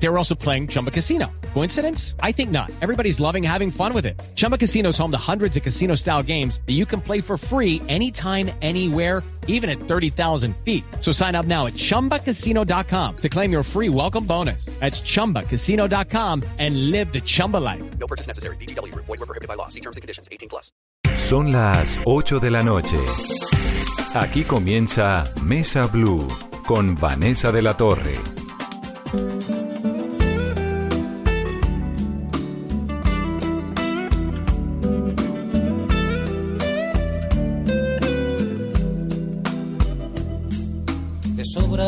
They were also playing Chumba Casino. Coincidence? I think not. Everybody's loving having fun with it. Chumba Casino is home to hundreds of casino style games that you can play for free anytime, anywhere, even at 30,000 feet. So sign up now at chumbacasino.com to claim your free welcome bonus. That's chumbacasino.com and live the Chumba life. No purchase necessary. BGW. Void were prohibited by law. See terms and conditions. 18 plus. Son las 8 de la noche. Aquí comienza Mesa Blue con Vanessa de la Torre.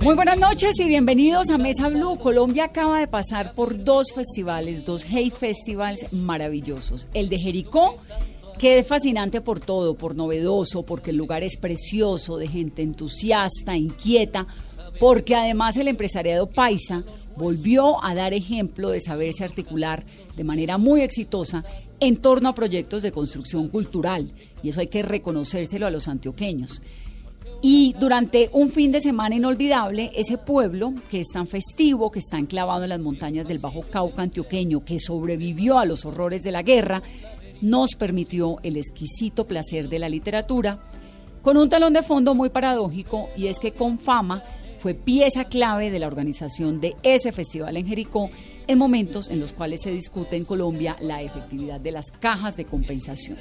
Muy buenas noches y bienvenidos a Mesa Blue. Colombia acaba de pasar por dos festivales, dos Hey Festivals maravillosos. El de Jericó, que es fascinante por todo, por novedoso, porque el lugar es precioso, de gente entusiasta, inquieta, porque además el empresariado paisa volvió a dar ejemplo de saberse articular de manera muy exitosa en torno a proyectos de construcción cultural. Y eso hay que reconocérselo a los antioqueños. Y durante un fin de semana inolvidable, ese pueblo que es tan festivo, que está enclavado en las montañas del Bajo Cauca antioqueño, que sobrevivió a los horrores de la guerra, nos permitió el exquisito placer de la literatura, con un talón de fondo muy paradójico, y es que con fama fue pieza clave de la organización de ese festival en Jericó en momentos en los cuales se discute en Colombia la efectividad de las cajas de compensación.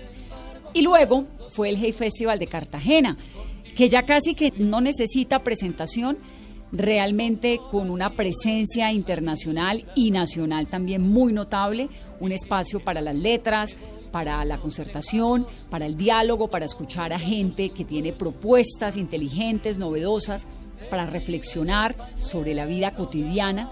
Y luego fue el Hey Festival de Cartagena, que ya casi que no necesita presentación, realmente con una presencia internacional y nacional también muy notable, un espacio para las letras, para la concertación, para el diálogo, para escuchar a gente que tiene propuestas inteligentes, novedosas, para reflexionar sobre la vida cotidiana.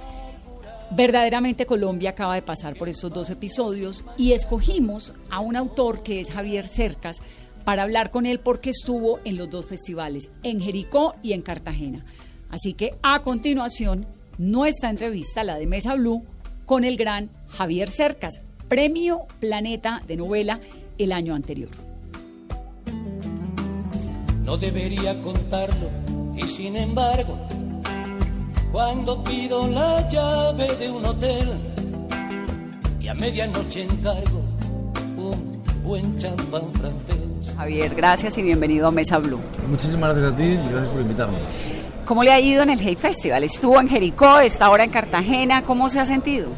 Verdaderamente Colombia acaba de pasar por estos dos episodios y escogimos a un autor que es Javier Cercas para hablar con él porque estuvo en los dos festivales, en Jericó y en Cartagena. Así que a continuación, nuestra entrevista, la de Mesa Blue, con el gran Javier Cercas, Premio Planeta de Novela el año anterior. No debería contarlo y sin embargo, cuando pido la llave de un hotel y a medianoche encargo buen champán francés. Javier, gracias y bienvenido a Mesa Blue. Muchísimas gracias a ti y gracias por invitarme. ¿Cómo le ha ido en el Hey Festival? Estuvo en Jericó, está ahora en Cartagena. ¿Cómo se ha sentido?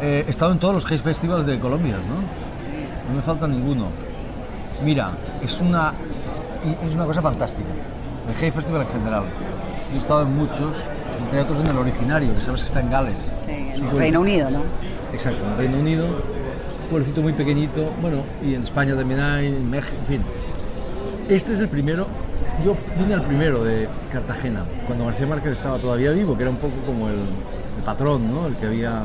Eh, he estado en todos los Haze Festivals de Colombia, ¿no? No me falta ninguno. Mira, es una, es una cosa fantástica. El Haze Festival en general. Yo he estado en muchos, entre otros en el originario, que sabes que está en Gales. Sí, en el Reino Unido, ¿no? Exacto, en Reino Unido, un pueblecito muy pequeñito, bueno, y en España también hay, en México, en fin. Este es el primero, yo vine al primero de Cartagena, cuando García Márquez estaba todavía vivo, que era un poco como el, el patrón, ¿no? El que había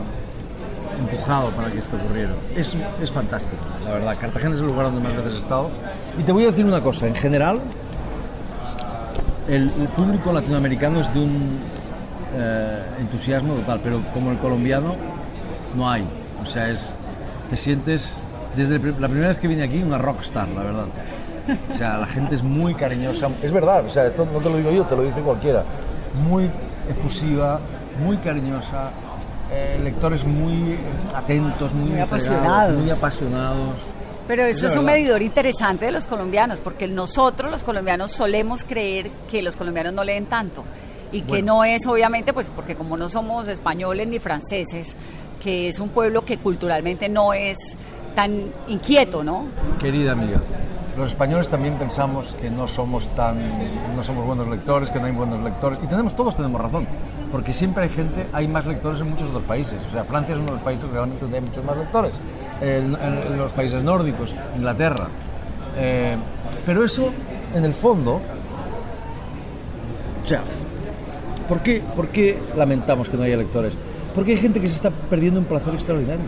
empujado para que esto ocurriera. Es, es fantástico, la verdad. Cartagena es el lugar donde más veces he estado. Y te voy a decir una cosa, en general, el, el público latinoamericano es de un eh, entusiasmo total, pero como el colombiano no hay. O sea, es, te sientes, desde el la primera vez que vine aquí, una rockstar, la verdad. O sea, la gente es muy cariñosa. Es verdad, o sea, esto no te lo digo yo, te lo dice cualquiera. Muy efusiva, muy cariñosa, eh, lectores muy atentos, muy, Muy apasionados. Muy apasionados. Pero Es eso la es un medidor interesante de los colombianos, porque nosotros los colombianos solemos creer que los colombianos no leen tanto y que Bueno. no es obviamente pues porque como no somos españoles ni franceses, que es un pueblo que culturalmente no es tan inquieto, ¿no? Querida amiga, los españoles también pensamos que no somos tan, no somos buenos lectores, que no hay buenos lectores, y tenemos todos tenemos razón, porque siempre hay gente, hay más lectores en muchos otros países. O sea, Francia es uno de los países realmente donde hay muchos más lectores. en, los países nórdicos, Inglaterra. Eh, pero eso, en el fondo, o sea, ¿por qué, ¿por qué lamentamos que no haya lectores? Porque hay gente que se está perdiendo un placer extraordinario.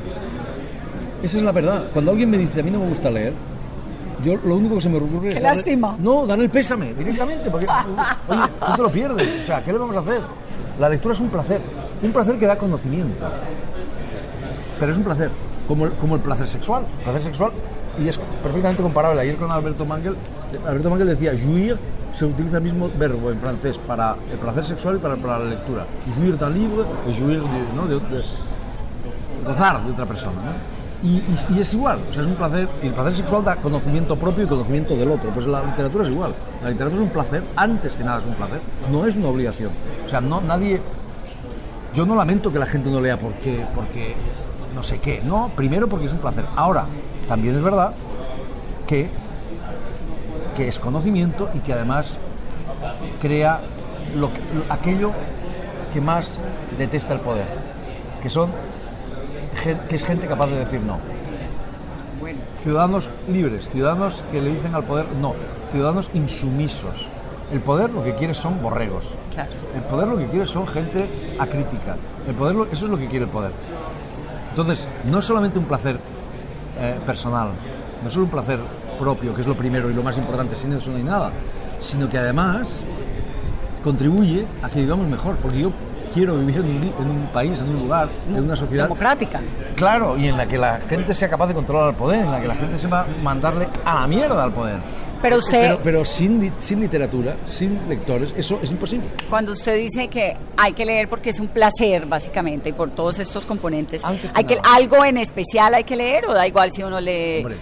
Esa es la verdad. Cuando alguien me dice, a mí no me gusta leer, yo lo único que se me ocurre es... Qué darle- lástima. no, darle el pésame directamente, porque, oye, tú te lo pierdes. O sea, ¿qué le vamos a hacer? La lectura es un placer. Un placer que da conocimiento. Pero es un placer, como el, como el placer sexual. El placer sexual, y es perfectamente comparable. Ayer con Alberto Mangel, Alberto Mangel decía, jouir se utiliza el mismo verbo en francés para el placer sexual y para, la lectura. Jouir d'un livre, jouir de, ¿no? de- de- gozar de otra persona. ¿no? Y, y- y es igual, o sea, es un placer, y el placer sexual da conocimiento propio y conocimiento del otro. Pues la literatura es igual. La literatura es un placer, antes que nada es un placer, no es una obligación. O sea, no, nadie, yo no lamento que la gente no lea porque, porque no sé qué, no, primero porque es un placer. Ahora, también es verdad que, que es conocimiento y que además crea lo que- lo- aquello que más detesta el poder, que son que es gente capaz de decir no. Ciudadanos libres, ciudadanos que le dicen al poder no, ciudadanos insumisos. El poder lo que quiere son borregos. Claro. El poder lo que quiere son gente acrítica. El poder, lo- eso es lo que quiere el poder. Entonces, no es solamente un placer eh, personal, no es solo un placer propio, que es lo primero y lo más importante, sin eso no hay nada, sino que además contribuye a que vivamos mejor, porque yo quiero vivir en un, en un país, en un lugar, en una sociedad Democrática. Claro, y en la que la gente sea capaz de controlar el poder, en la que la gente sepa mandarle a la mierda al poder. Pero usted, Pero, pero sin, sin literatura, sin lectores, eso es imposible. cuando usted dice que hay que leer porque es un placer, básicamente, y por todos estos componentes, Antes que hay que algo en especial hay que leer o da igual si uno lee Hombre.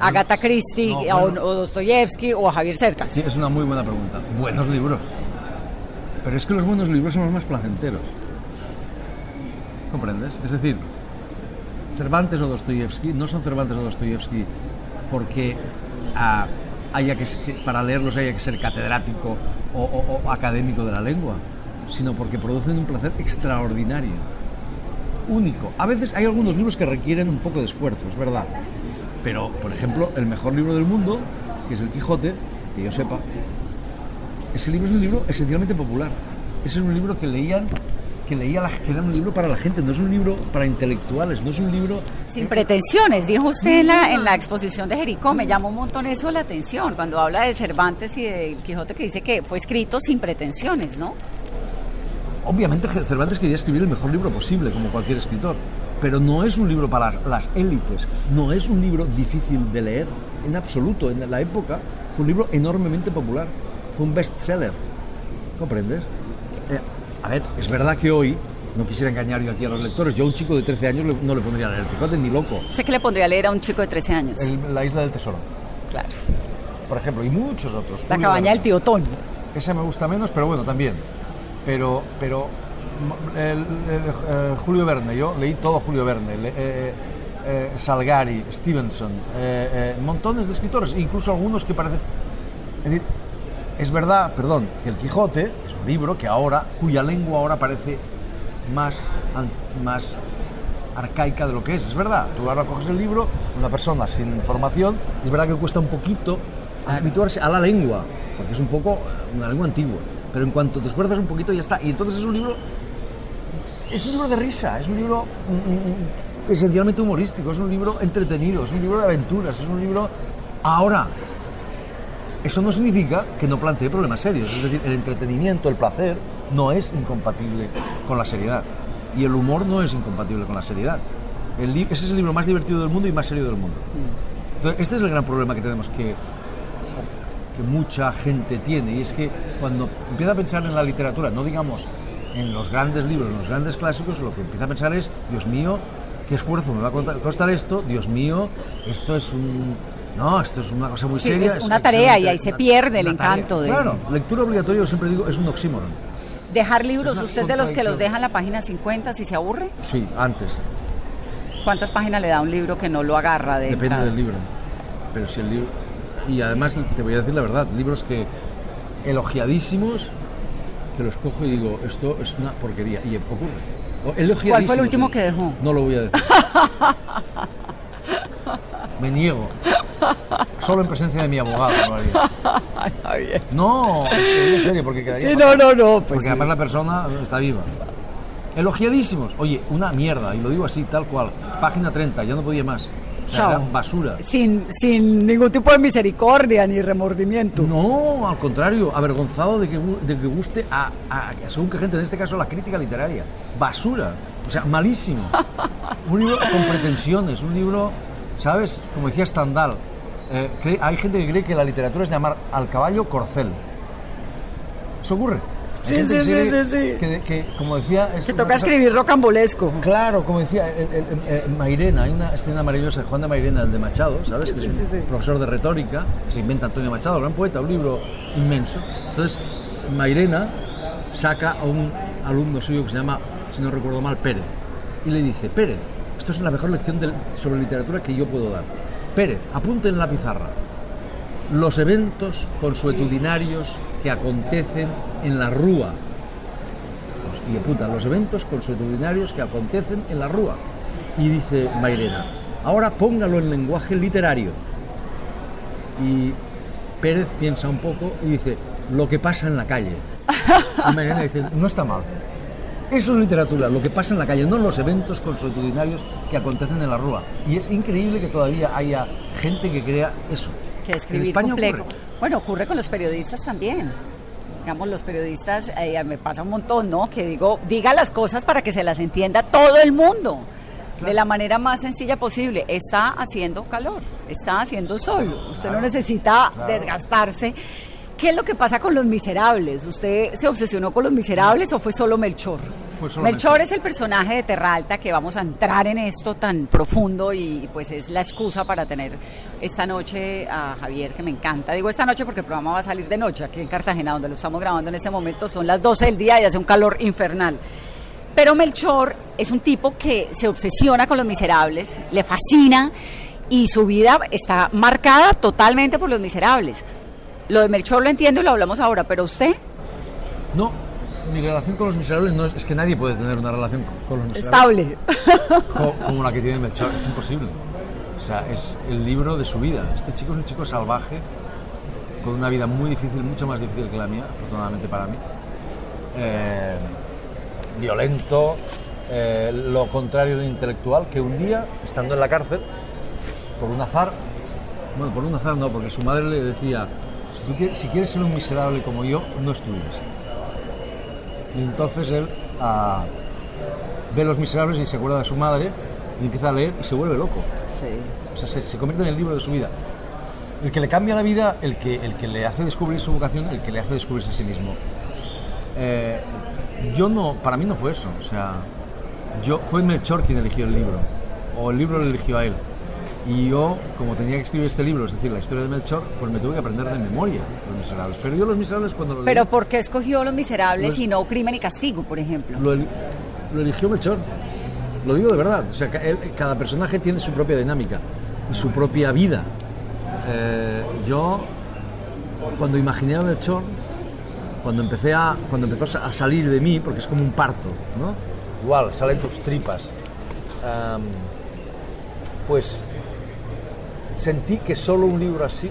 Agatha Christie No, o, bueno. o Dostoyevsky o a Javier Cercas. Sí, es una muy buena pregunta. Buenos libros. Pero es que los buenos libros son los más placenteros. ¿Comprendes? Es decir, Cervantes o Dostoyevsky no son Cervantes o Dostoyevsky porque ah, haya que, que para leerlos haya que ser catedrático o, o- o académico de la lengua, sino porque producen un placer extraordinario, único. A veces hay algunos libros que requieren un poco de esfuerzo, es verdad. Pero, por ejemplo, el mejor libro del mundo, que es El Quijote, que yo sepa, ese libro es un libro esencialmente popular. Ese es un libro que leían, que leía la, que era un libro para la gente, no es un libro para intelectuales, no es un libro Sin pretensiones, dijo usted en la, en la exposición de Jericó, me llamó un montón eso la atención, cuando habla de Cervantes y del Quijote que dice que fue escrito sin pretensiones, ¿no? Obviamente Cervantes quería escribir el mejor libro posible, como cualquier escritor, pero no es un libro para las, élites, no es un libro difícil de leer, en absoluto. En la época fue un libro enormemente popular, fue un bestseller, ¿comprendes? Eh, a ver, es verdad que hoy, no quisiera engañar yo aquí a los lectores, yo a un chico de 13 años no le pondría a leer el Quijote ni loco. ¿Usted qué le pondría a leer a un chico de 13 años? El- la Isla del Tesoro, Claro. por ejemplo, y muchos otros. La cabaña del tío Tón. Ese me gusta menos, pero bueno, también. Pero, pero eh, Julio Verne, yo leí todo Julio Verne, eh, eh, Salgari, Stevenson, montones de escritores, incluso algunos que parecen... Es decir, es verdad, perdón, que el Quijote es un libro que ahora, cuya lengua ahora parece más, más arcaica de lo que es, es verdad. Tú ahora coges el libro, una persona sin formación, es verdad que cuesta un poquito habituarse a la lengua, porque es un poco una lengua antigua. Pero en cuanto te esfuerzas un poquito ya está. Y entonces es un libro, es un libro de risa, es un libro esencialmente humorístico, es un libro entretenido, es un libro de aventuras, es un libro ahora. Eso no significa que no plantee problemas serios. Es decir, el entretenimiento, el placer, no es incompatible con la seriedad. Y el humor no es incompatible con la seriedad. El ese es el libro más divertido del mundo y más serio del mundo. Entonces, este es el gran problema que tenemos que, que mucha gente tiene. Y es que cuando empieza a pensar en la literatura, no digamos en los grandes libros, en los grandes clásicos, lo que empieza a pensar es, Dios mío, qué esfuerzo me va a costar esto, Dios mío, esto es un... No, esto es una cosa muy Sí, seria. es una tarea y ahí se pierde el encanto de- Claro, lectura obligatoria, yo siempre digo, es un oxímoron. Dejar libros, Es ¿usted es de los que los deja en la página 50 si se aburre? Sí, antes. ¿Cuántas páginas le da un libro que no lo agarra de Depende entrada? del libro. Pero si el libro. Y además, te voy a decir la verdad, libros que elogiadísimos, que los cojo y digo, esto es una porquería. Y ocurre. ¿Cuál fue el último que dejó? No lo voy a decir. me niego. Solo en presencia de mi abogado. No, que en serio, porque quedaría... Sí, no, no, no. Pues porque sí. además la persona está viva. Elogiadísimos. Oye, una mierda, y lo digo así, tal cual. Página 30, ya no podía más. O sea, Chao. era basura. sin, sin ningún tipo de misericordia ni remordimiento. No, al contrario, avergonzado de que, de que guste a, a- según qué gente, en este caso la crítica literaria. Basura, o sea, malísimo. Un libro con pretensiones, un libro, ¿sabes? Como decía Stendhal, eh, hay gente que cree que la literatura es llamar al caballo corcel. Eso ocurre. Sí, que sí, sí, sí, sí. Que, que, como decía... es Que toca cosa- escribir rocambolesco. Claro, como decía el- el- el- eh, Mairena, hay una escena maravillosa de Juan de Mairena, el de Machado, ¿sabes? Que es un sí, sí. profesor de retórica, que se inventa Antonio Machado, gran poeta, un libro inmenso. Entonces, Mairena saca a un alumno suyo que se llama, si no recuerdo mal, Pérez, y le dice, Pérez, esto es la mejor lección sobre literatura que yo puedo dar. Pérez, apunte en la pizarra los eventos consuetudinarios que acontecen en la Rúa. Y apunta los eventos consuetudinarios que acontecen en la Rúa. Y dice Mairena, ahora póngalo en lenguaje literario. Y Pérez piensa un poco y dice, lo que pasa en la calle. Y Mairena dice, no está mal. Eso es literatura, lo que pasa en la calle, no los eventos consuetudinarios que acontecen en la Rúa. Y es increíble que todavía haya gente que crea eso. Que En escribir España complejo. ocurre. Bueno, ocurre con los periodistas también. Digamos, los periodistas, eh, me pasa un montón, ¿no? Que digo, diga las cosas para que se las entienda todo el mundo. De la manera más sencilla posible. Está haciendo calor, está haciendo sol. Usted no necesita desgastarse. ¿Qué es lo que pasa con los miserables? ¿Usted se obsesionó con los miserables o fue solo Melchor? Fue solo Melchor, Melchor. es el personaje de Terralta que vamos a entrar en esto tan profundo y pues es la excusa para tener esta noche a Javier que me encanta. Digo esta noche porque el programa va a salir de noche aquí en Cartagena donde lo estamos grabando en este momento son las 12 del día y hace un calor infernal. Pero Melchor es un tipo que se obsesiona con los miserables, le fascina y su vida está marcada totalmente por los miserables. Lo de Melchor lo entiendo y lo hablamos ahora, pero usted No, mi relación con los miserables no es, es que nadie puede tener una relación con, los miserables estable. co- como la que tiene Melchor, es imposible. O sea, es el libro de su vida. Este chico es un chico salvaje, con una vida muy difícil, mucho más difícil que la mía, afortunadamente para mí. Eh, violento, eh, lo contrario de intelectual, que un día, estando en la cárcel, por un azar, bueno, por un azar no, porque su madre le decía, si, tú quieres, si quieres ser un miserable como yo, no estudies. Y entonces él ah, ve Los Miserables y se acuerda de su madre y empieza a leer y se vuelve loco. O sea, se, se convierte en el libro de su vida. El que le cambia la vida, el que, el que le hace descubrir su vocación, el que le hace descubrirse a sí mismo. Eh, yo no, para mí no fue eso. O sea, yo fue Melchor quien eligió el libro, o el libro lo eligió a él. Y yo, como tenía que escribir este libro, es decir, la historia de Melchor, pues me tuve que aprender de memoria Los Miserables. Pero yo Los Miserables cuando lo leí, Pero ¿por qué escogió Los Miserables Los- y no Crimen y Castigo, por ejemplo? lo, eli- lo eligió Melchor. Lo digo de verdad. O sea, él- cada personaje tiene su propia dinámica y su propia vida. Eh, yo, cuando imaginé a Melchor, cuando, empecé a, cuando empezó a sa- a salir de mí, porque es como un parto, ¿no? Igual, salen tus tripas. Pues sentí que solo un libro así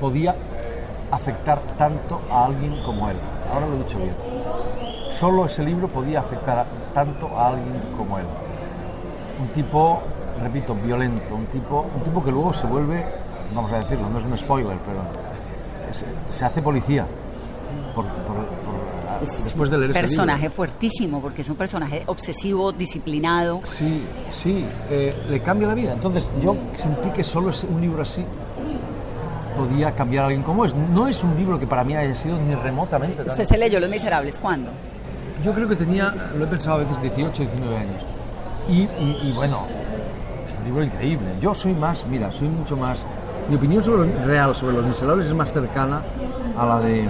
podía afectar tanto a alguien como él. Ahora lo he dicho bien. Solo ese libro podía afectar a- tanto a alguien como él. Un tipo, repito, violento, un tipo, un tipo que luego se vuelve, vamos a decirlo, no es un spoiler, pero se, se hace policía por- por- por- después de leer ese libro. personaje fuertísimo, porque es un personaje obsesivo, disciplinado. Sí, sí, eh, le cambia la vida. Entonces yo sentí que solo un libro así podía cambiar a alguien como es. No es un libro que para mí haya sido ni remotamente tan... ¿Usted se leyó Los Miserables cuándo? Yo creo que tenía, lo he pensado a veces, 18, 19 años. Y, y- y bueno, es un libro increíble. Yo soy más, mira, soy mucho más... Mi opinión sobre los- real sobre los miserables es más cercana a la de,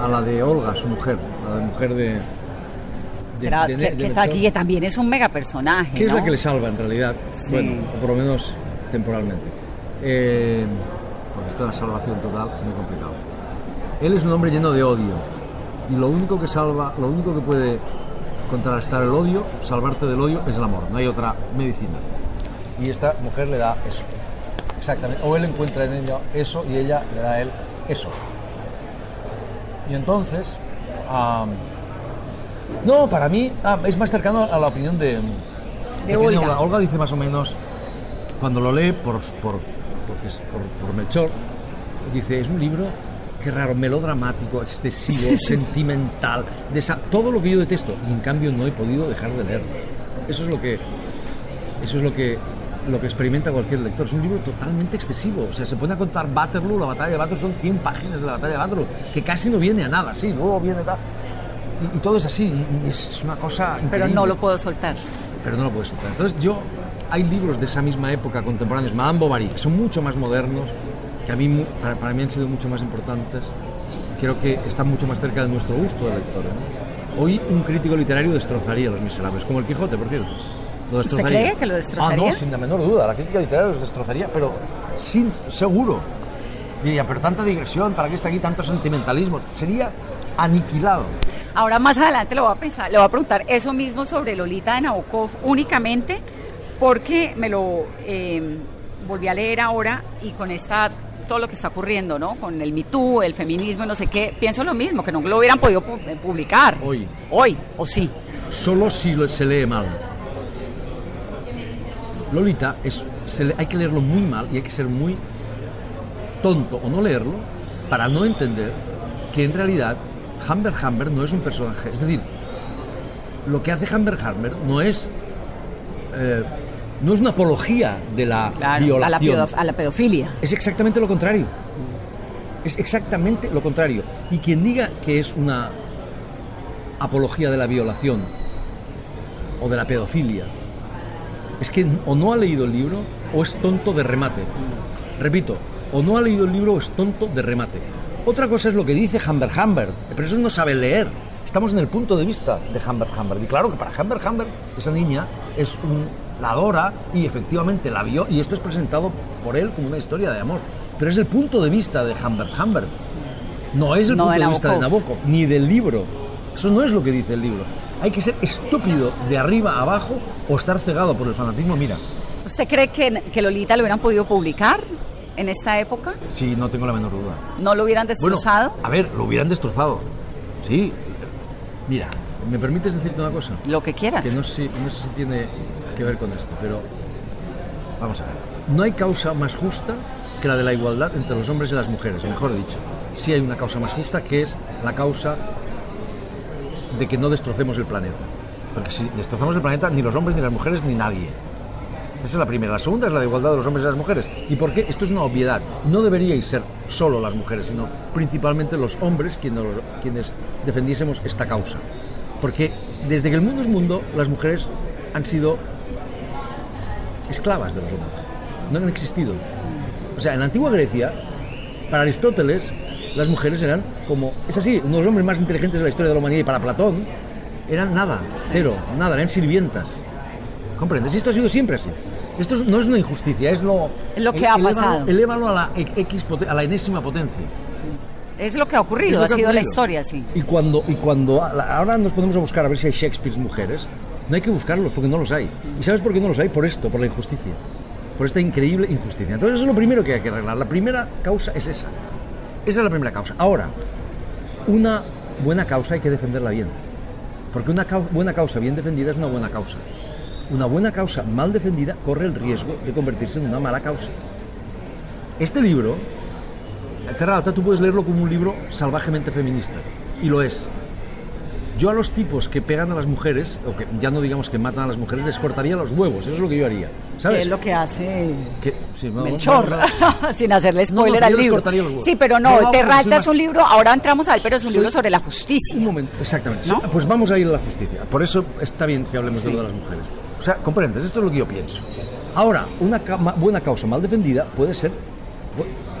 a la de Olga, su mujer, la mujer de... de- Que, era- de- que- de que Melchor. está aquí, que también es un mega personaje. ¿Qué es ¿no? la que le salva en realidad? Sí. Bueno, o por lo menos temporalmente. Eh, porque esto de la salvación total es muy complicado. Él es un hombre lleno de odio y lo único que salva, lo único que puede contrarrestar el odio, salvarte del odio, es el amor. No hay otra medicina. y esta mujer le da eso. Exactamente. O él encuentra en ella eso y ella le da a él eso. Y entonces, no, para mí ah, es más cercano a la opinión de, Olga. Olga dice más o menos, cuando lo lee por, por, porque es- por, por Melchor, dice, es un libro, qué raro, melodramático, excesivo, sentimental, todo lo que yo detesto. Y en cambio no he podido dejar de leerlo. Eso es lo que, eso es lo que, lo que experimenta cualquier lector. Es un libro totalmente excesivo. O sea, se pone a contar Waterloo, la batalla de Waterloo, son 100 páginas de la batalla de Waterloo, que casi no viene a nada, sí, luego viene tal. Y, y todo es así, y, es, es una cosa Pero increíble no lo puedo soltar. pero no lo puedes soltar. Entonces yo, hay libros de esa misma época contemporáneos, Madame Bovary, que son mucho más modernos, que a mí, para, para mí han sido mucho más importantes, creo que están mucho más cerca de nuestro gusto de lectores. ¿no? Hoy un crítico literario destrozaría Los Miserables, como el Quijote, por cierto. Lo ¿Usted cree que lo destrozaría? Ah, no, sin la menor duda, la crítica literaria los destrozaría, pero sin seguro. Diría, pero tanta digresión, ¿para qué está aquí tanto sentimentalismo? Sería aniquilado. Ahora más adelante le voy a pensar, le voy a preguntar eso mismo sobre Lolita de Nabokov únicamente porque me lo eh, volví a leer ahora y con esta todo lo que está ocurriendo, ¿no? Con el Me Too, el feminismo no sé qué, pienso lo mismo, que no lo hubieran podido pu- publicar. Hoy. Hoy, o sí. solo si lo- se lee mal. Lolita es, se le- hay que leerlo muy mal y hay que ser muy tonto o no leerlo para no entender que en realidad Humber Humber no es un personaje. Es decir, lo que hace Humber Humber no es eh, no es una apología de la Claro, a la, violación. a la pedofilia. Es exactamente lo contrario. Es exactamente lo contrario. Y quien diga que es una apología de la violación o de la pedofilia, es que o no ha leído el libro o es tonto de remate. Repito, o no ha leído el libro o es tonto de remate. Otra cosa es lo que dice Humber Humber, pero eso no sabe leer. Estamos en el punto de vista de Humber Humber. Y claro que para Humber Humber, esa niña es un, la adora y efectivamente la vio, y esto es presentado por él como una historia de amor. Pero es el punto de vista de Humber Humber. No es el No punto de de, vista de. Nabokov, ni del libro. Eso no es lo que dice el libro. Hay que ser estúpido de arriba a abajo o estar cegado por el fanatismo. Mira, ¿Usted cree que, que Lolita lo hubieran podido publicar en esta época? sí, no tengo la menor duda. ¿No lo hubieran Bueno, destrozado? a ver, lo hubieran destrozado. Sí. Mira, ¿me permites decirte una cosa? lo que quieras. Que no sé, no sé si tiene que ver con esto, pero vamos a ver. No hay causa más justa que la de la igualdad entre los hombres y las mujeres, mejor dicho. Sí hay una causa más justa que es la causa de que no destrocemos el planeta. Porque si destrozamos el planeta, ni los hombres, ni las mujeres, ni nadie. Esa es la primera. La segunda es la de igualdad de los hombres y las mujeres. ¿Y por qué? Esto es una obviedad. No deberíais ser solo las mujeres, sino principalmente los hombres quienes, defendiésemos esta causa. Porque desde que el mundo es mundo, las mujeres han sido esclavas de los hombres. No han existido. O sea, en la antigua Grecia, para Aristóteles, las mujeres eran como, es así, unos hombres más inteligentes de la historia de la humanidad y para Platón eran nada, cero, nada, eran sirvientas. ¿Comprendes? Y esto ha sido siempre así. Esto es- no es una injusticia, es lo... Que ha elévalo- pasado. Elévalo a la, X, a la enésima potencia. Es lo que ha ocurrido, ha sido la historia, sí. Y cuando, y cuando ahora nos ponemos a buscar a ver si hay Shakespeare's mujeres, no hay que buscarlos porque no los hay. ¿Y sabes por qué no los hay? Por esto, por la injusticia. Por esta increíble injusticia. Entonces eso es lo primero que hay que arreglar. La primera causa es esa. Esa es la primera causa. Ahora, una buena causa hay que defenderla bien. Porque una buena causa bien defendida es una buena causa. Una buena causa mal defendida corre el riesgo de convertirse en una mala causa. Este libro, Terra tú puedes leerlo como un libro salvajemente feminista. Y lo es. Yo a los tipos que pegan a las mujeres, o que ya no digamos que matan a las mujeres, les cortaría los huevos. Eso es lo que yo haría. ¿Sabes? es lo que hace Que- sí, no, Melchor, no, no, sin hacerle spoiler al libro. Sí, pero No, Terralta es más- un libro, ahora entramos a él, pero es un libro sobre la justicia. Un momento, exactamente. Pues vamos a ir a la justicia. Por eso está bien que hablemos de lo de las mujeres. O sea, comprendes, esto es lo que yo pienso. Ahora, una ca- buena causa mal defendida puede ser.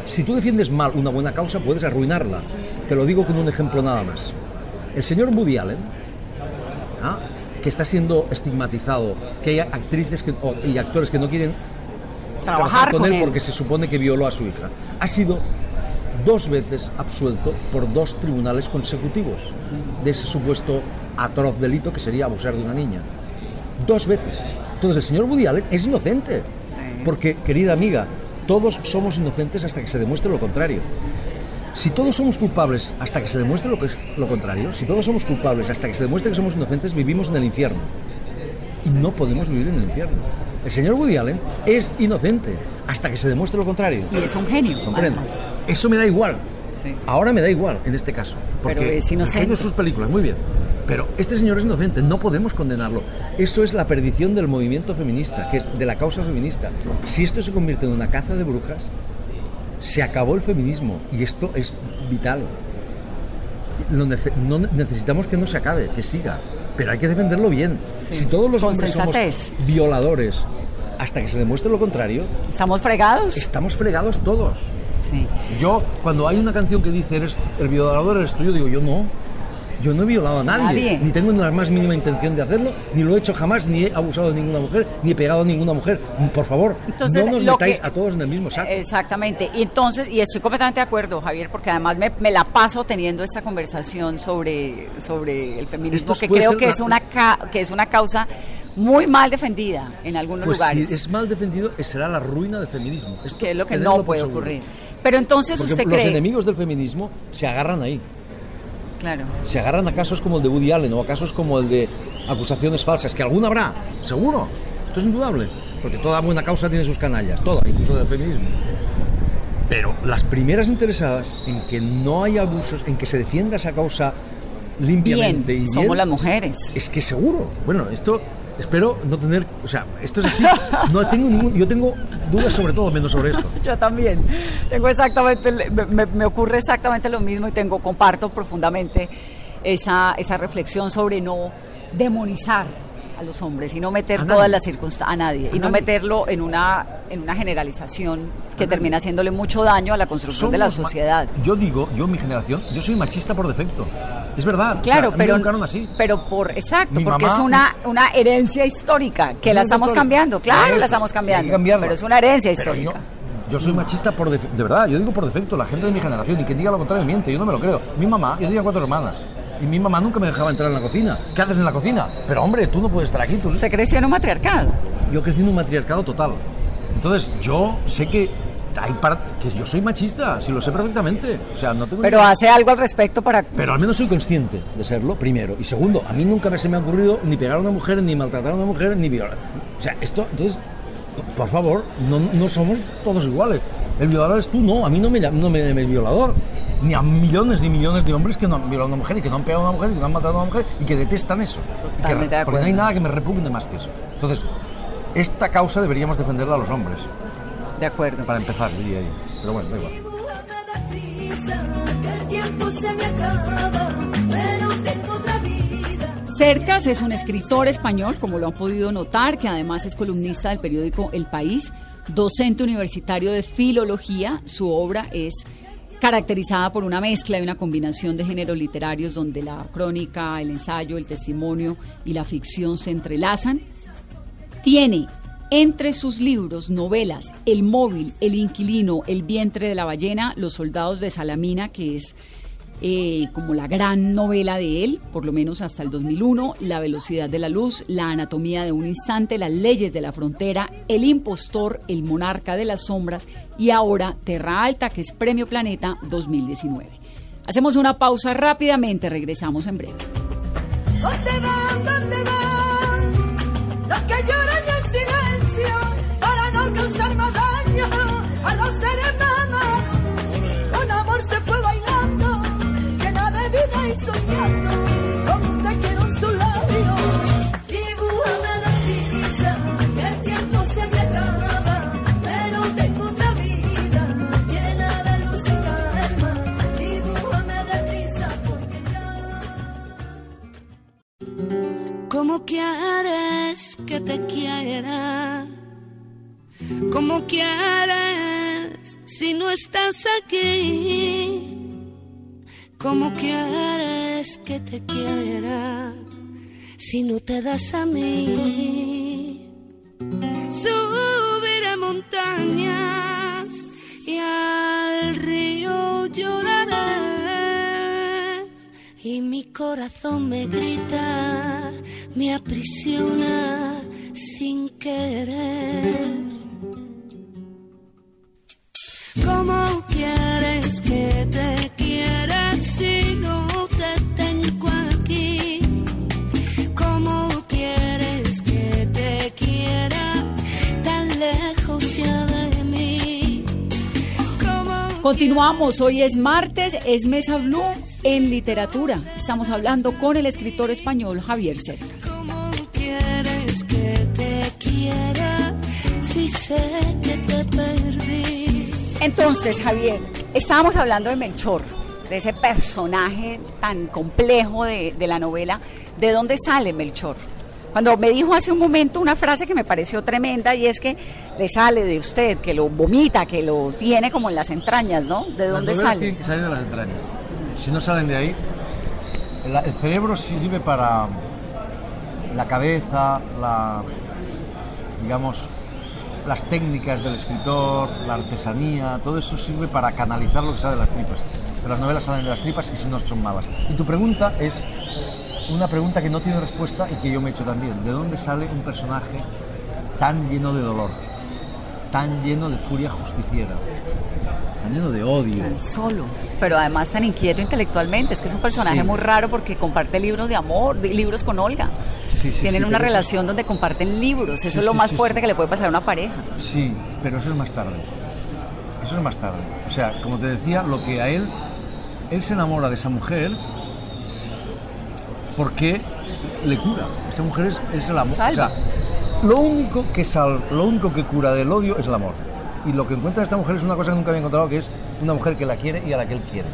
Si tú defiendes mal una buena causa, puedes arruinarla. Te lo digo con un ejemplo nada más. El señor Woody Allen, ¿ah? que está siendo estigmatizado, que hay actrices que- y actores que no quieren Trabajar con, con él, él. porque se supone que violó a su hija. Ha sido dos veces absuelto por dos tribunales consecutivos de ese supuesto atroz delito que sería abusar de una niña. dos veces. Entonces el señor Woody Allen es inocente. Porque, querida amiga, todos somos inocentes hasta que se demuestre lo contrario. Si todos somos culpables hasta que se demuestre lo, que es lo contrario, si todos somos culpables hasta que se demuestre que somos inocentes, vivimos en el infierno. Y no podemos vivir en el infierno. El señor Woody Allen es inocente hasta que se demuestre lo contrario. Y es un genio. ¿Comprende? además. Eso me da igual. Sí. Ahora me da igual en este caso. Porque Pero es inocente. sus películas, muy bien. Pero este señor es inocente, no podemos condenarlo. Eso es la perdición del movimiento feminista, que es de la causa feminista. Si esto se convierte en una caza de brujas, se acabó el feminismo y esto es vital. Lo nece- no necesitamos que no se acabe, que siga, pero hay que defenderlo bien. Sí, Si todos los con hombres somos sensatez. violadores hasta que se demuestre lo contrario, ¿Estamos fregados? estamos fregados todos. Sí. Yo, cuando hay una canción que dice eres el violador eres tú, yo digo, yo no. Yo no he violado a nadie, Nadie. ni tengo la más mínima intención de hacerlo, ni lo he hecho jamás, ni he abusado de ninguna mujer, ni he pegado a ninguna mujer. Por favor, Entonces, no nos metáis que- a todos en el mismo saco. Exactamente. Y entonces, y estoy completamente de acuerdo, Javier, porque además me, me la paso teniendo esta conversación sobre, sobre el feminismo, Esto que creo que la- es, una ca- que es una causa muy mal defendida en algunos pues lugares. si es mal defendido, será la ruina del feminismo. Esto, que es lo que no puede seguro. ocurrir. Pero entonces Porque usted los cree... enemigos del feminismo se agarran ahí. Claro. Se agarran a casos como el de Woody Allen o a casos como el de acusaciones falsas, que alguna habrá, seguro. Esto es indudable. Porque toda buena causa tiene sus canallas, toda, incluso del feminismo. Pero las primeras interesadas en que no haya abusos, en que se defienda esa causa limpiamente Bien, y somos bien, las mujeres. Es que seguro. Bueno, esto espero no tener, o sea, esto es así. No tengo ningún, yo tengo dudas sobre todo, menos sobre esto. Yo también. Tengo exactamente, me- me ocurre exactamente lo mismo y tengo, comparto profundamente esa, esa reflexión sobre no demonizar a los hombres y no meter A todas las circunstancias a nadie A y no meterlo en una en una generalización que termina haciéndole mucho daño a la construcción de la sociedad. Yo digo, yo mi generación, yo soy machista por defecto. Es verdad. o sea, Claro, a me pero, educaron así. pero por exacto, Mi porque mamá- es una, una herencia histórica que la estamos historia. cambiando, claro, la es, estamos cambiando, pero es una herencia Pero histórica. Yo, soy machista por defecto, de verdad, yo digo por defecto, la gente de mi generación, y quien diga lo contrario miente, yo no me lo creo. Mi mamá, yo tenía cuatro hermanas, y mi mamá nunca me dejaba entrar en la cocina. ¿Qué haces en la cocina? Pero hombre, tú no puedes estar aquí. Tú... Se creció en un matriarcado. Yo crecí en un matriarcado total. Entonces, yo sé que hay que yo soy machista, si lo sé perfectamente. O sea, no tengo Pero ni- hace algo al respecto para... Pero al menos soy consciente de serlo, primero. Y segundo, a mí nunca me- se me ha ocurrido ni pegar a una mujer, ni maltratar a una mujer, ni violar. O sea, esto, entonces, por favor, no, no somos todos iguales. El violador es tú, no. A mí no me, no me llames violador. Ni a millones y millones de hombres que no han violado a una mujer y que no han pegado a una mujer y que no han matado a una mujer y que detestan eso. Que- porque no hay acuerdo. nada que me repugne más que eso. Entonces, esta causa deberíamos defenderla a los hombres, De acuerdo. para empezar, diría yo. Pero bueno, da igual. Cercas es un escritor español, como lo han podido notar, que además es columnista del periódico El País, docente universitario de filología. Su obra es caracterizada por una mezcla y una combinación de géneros literarios donde la crónica, el ensayo, el testimonio y la ficción se entrelazan. Tiene entre sus libros novelas El móvil, El inquilino, El vientre de la ballena, Los soldados de Salamina, que es eh, como la gran novela de él, por lo menos hasta el 2001, La velocidad de la luz, La anatomía de un instante, Las leyes de la frontera, El impostor, El monarca de las sombras y ahora Terra Alta, que es Premio Planeta 2019. Hacemos una pausa rápidamente, regresamos en breve. Quieres que te quiera? ¿Cómo quieres si no estás aquí? ¿Cómo quieres que te quiera si no te das a mí? Subiré montañas y al río lloraré y mi corazón me grita, me aprisiona sin querer. ¿Cómo quieres que te Continuamos, hoy es martes, es Mesa Blue en literatura. Estamos hablando con el escritor español Javier Cercas. ¿Cómo quieres que te quiera si sé que te perdí? Entonces, Javier, estábamos hablando de Melchor, de ese personaje tan complejo de, de la novela. ¿De dónde sale Melchor? Cuando me dijo hace un momento una frase que me pareció tremenda y es que le sale de usted, que lo vomita, que lo tiene como en las entrañas, ¿no? ¿De Las dónde novelas sale? tienen que salir de las entrañas. Si no salen de ahí, el, el cerebro sirve para la cabeza, la, digamos, las técnicas del escritor, la artesanía, todo eso sirve para canalizar lo que sale de las tripas. Pero las novelas salen de las tripas y si no son malas. Y tu pregunta es una pregunta que no tiene respuesta y que yo me he hecho también. ¿De dónde sale un personaje tan lleno de dolor, tan lleno de furia justiciera, tan lleno de odio? Solo, pero además tan inquieto intelectualmente. Es que es un personaje Sí. muy raro porque comparte libros de amor, de- libros con Olga. Sí, sí, Tienen una eso- relación donde comparten libros. Eso es lo más fuerte que le puede pasar a una pareja. Sí, pero eso es más tarde. Eso es más tarde. O sea, como te decía, lo que a él, él se enamora de esa mujer porque le cura. Esa mujer es, es el amor. Salva. O sea, lo único que sal, lo único que cura del odio es el amor. Y lo que encuentra esta mujer es una cosa que nunca había encontrado, que es una mujer que la quiere y a la que él quiere.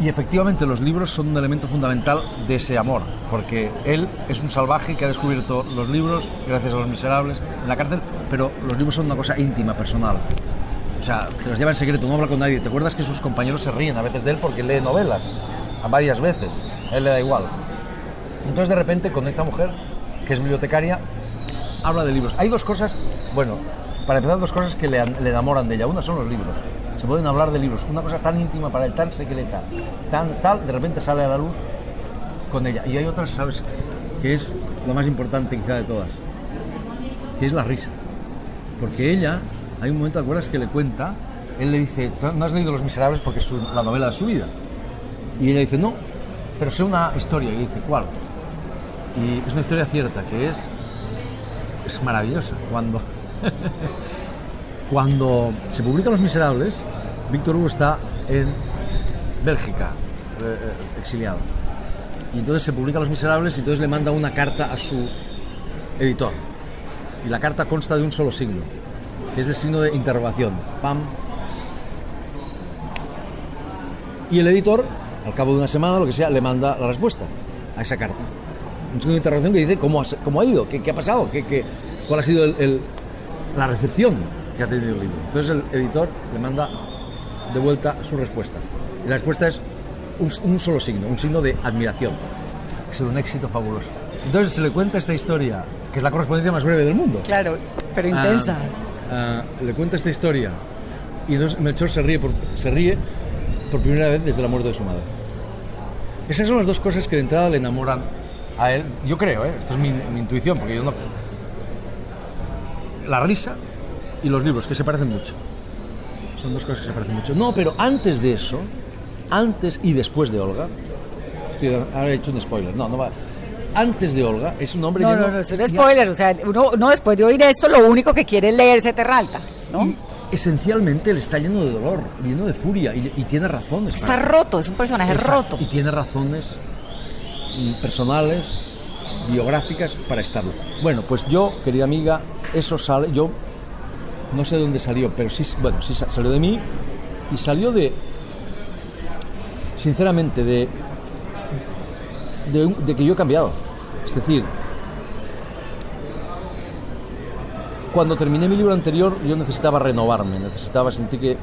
Y efectivamente los libros son un elemento fundamental de ese amor, porque él es un salvaje que ha descubierto los libros gracias a los miserables en la cárcel, pero los libros son una cosa íntima, personal. O sea, que los lleva en secreto, no habla con nadie. ¿Te acuerdas que sus compañeros se ríen a veces de él porque lee novelas? A varias veces. A él le da igual. Entonces de repente con esta mujer, que es bibliotecaria, habla de libros. Hay dos cosas, bueno, para empezar dos cosas que le, enamoran de ella. Una son los libros. Se pueden hablar de libros. Una cosa tan íntima para él, tan secreta, tan tal, de repente sale a la luz con ella. Y hay otras, ¿sabes? Que es lo más importante quizá de todas. Que es la risa. Porque ella, hay un momento, ¿te acuerdas que le cuenta? Él le dice, "¿Tú ¿no has leído Los Miserables porque es la novela de su vida? Y ella dice, no, pero sé una historia. Y dice, ¿cuál? Y es una historia cierta, que es, es maravillosa. Cuando, cuando se publican Los Miserables, Víctor Hugo está en Bélgica, eh, exiliado. Y entonces se publican Los Miserables y entonces le manda una carta a su editor. Y la carta consta de un solo signo, que es el signo de interrogación. Pam. Y el editor, al cabo de una semana, lo que sea, le manda la respuesta a esa carta. Un signo de interrogación que dice cómo ha, cómo ha ido, qué, qué ha pasado, qué, qué- cuál ha sido el- el- la recepción que ha tenido el libro. Entonces el editor le manda de vuelta su respuesta. Y la respuesta es un, un solo signo, un signo de admiración. Ha sido un éxito fabuloso. Entonces se le cuenta esta historia, que es la correspondencia más breve del mundo. Claro, pero Ah, intensa. ah, le cuenta esta historia y entonces Melchor se ríe, por, se ríe por primera vez desde la muerte de su madre. Esas son las dos cosas que de entrada le enamoran a él. Yo creo, ¿eh? esto es mi, mi intuición, porque yo no... La risa y los libros, que se parecen mucho. Son dos cosas que se parecen mucho. No, pero antes de eso, antes y después de Olga, estoy, ahora he hecho un spoiler, no, no va. Antes de Olga es un hombre No, lleno- no, no, es un spoiler. O sea, uno, uno después de oír esto, lo único que quiere es leerse Terralta, ¿no? Y esencialmente él está lleno de dolor, lleno de furia y, y tiene razones. Está para- roto, es un personaje Exacto, roto. Y tiene razones personales, biográficas para estarlo. Bueno, pues yo, querida amiga, eso sale, yo no sé de dónde salió, pero sí, bueno, sí sa- salió de mí y salió de, sinceramente, de, de, de que yo he cambiado. Es decir, cuando terminé mi libro anterior yo necesitaba renovarme, necesitaba sentir que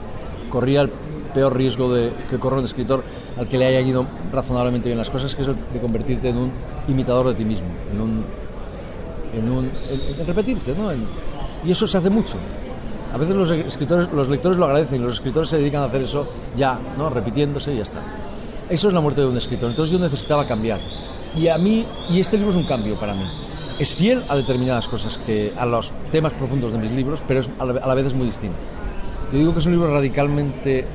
corría el peor riesgo de, que corre un escritor al que le hayan ido razonablemente bien las cosas, que es el de convertirte en un imitador de ti mismo, en un, en un en- repetirte, ¿no? Y eso se hace mucho. A veces los escritores, los lectores lo agradecen los escritores se dedican a hacer eso ya, ¿no? Repitiéndose y ya está. Eso es la muerte de un escritor. Entonces yo necesitaba cambiar. Y a mí, y este libro es un cambio para mí. Es fiel a determinadas cosas, que, a los temas profundos de mis libros, pero a, la, a la vez es muy distinto. Yo digo que es un libro radicalmente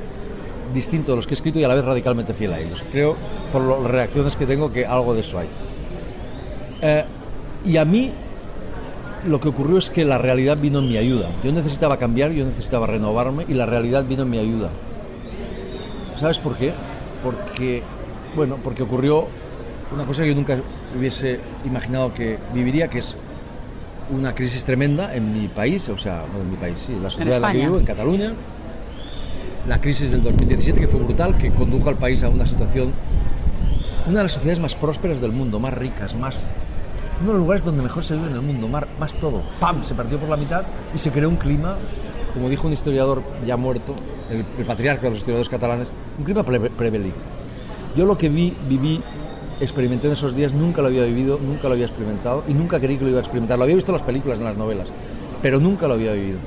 distinto de los que he escrito y a la vez radicalmente fiel a ellos. Creo, por las reacciones que tengo, que algo de eso hay. Eh, y a mí lo que ocurrió es que la realidad vino en mi ayuda. Yo necesitaba cambiar, yo necesitaba renovarme y la realidad vino en mi ayuda. ¿Sabes por qué? Porque, bueno, porque ocurrió una cosa que yo nunca hubiese imaginado que viviría, que es una crisis tremenda en mi país, o sea, no en mi país, sí, en la sociedad en, la que vivo, en Cataluña. La crisis del 2017, que fue brutal, que condujo al país a una situación, una de las sociedades más prósperas del mundo, más ricas, más uno de los lugares donde mejor se vive en el mundo, más, todo. ¡Pam! Se partió por la mitad y se creó un clima, como dijo un historiador ya muerto, el, patriarca de los historiadores catalanes, un clima pre- prebélico. Yo lo que vi, viví, experimenté en esos días, nunca lo había vivido, nunca lo había experimentado y nunca creí que lo iba a experimentar. Lo había visto en las películas, en las novelas, pero nunca lo había vivido.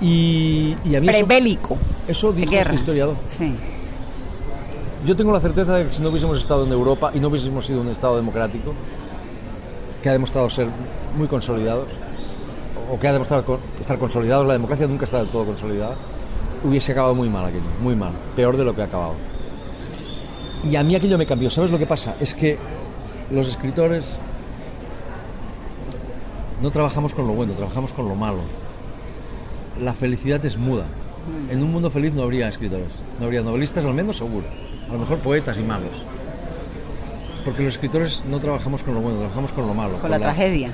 Y, y a mí eso, Prebélico. eso de dijo guerra. este historiador. Sí. Yo tengo la certeza de que si no hubiésemos estado en Europa y no hubiésemos sido un Estado democrático, que ha demostrado ser muy consolidados, o que ha demostrado estar consolidados, la democracia nunca está del todo consolidada, hubiese acabado muy mal aquello, muy mal, peor de lo que ha acabado. Y a mí aquello me cambió. ¿Sabes lo que pasa? Es que los escritores no trabajamos con lo bueno, trabajamos con lo malo. La felicidad es muda. En un mundo feliz no habría escritores, no habría novelistas al menos seguro, a lo mejor poetas y magos. Porque los escritores no trabajamos con lo bueno, trabajamos con lo malo. Con la tragedia.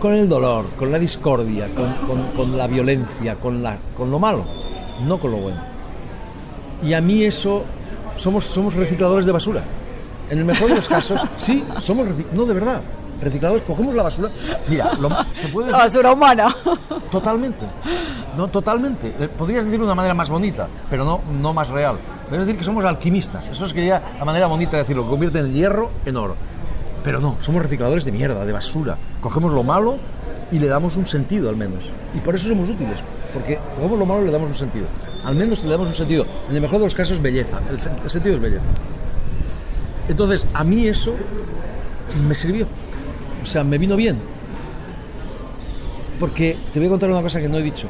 Con el dolor, con la discordia, con, con- con la violencia, con, la, con lo malo, no con lo bueno. Y a mí eso, somos, somos recicladores de basura. En el mejor de los casos, sí, somos, reci- no de verdad, recicladores, cogemos la basura. Mira, lo- se puede La basura humana. Totalmente. No, totalmente. Eh, Podrías decirlo de una manera más bonita, pero no, no más real. Podrías decir que somos alquimistas. Eso es que ya la manera bonita de decirlo, que convierten el hierro en oro. Pero no, somos recicladores de mierda, de basura. Cogemos lo malo y le damos un sentido al menos. Y por eso somos útiles, porque cogemos lo malo y le damos un sentido. Al menos le damos un sentido. En el mejor de los casos, belleza. El sentido es belleza. Entonces, a mí eso me sirvió. O sea, me vino bien. Porque te voy a contar una cosa que no he dicho.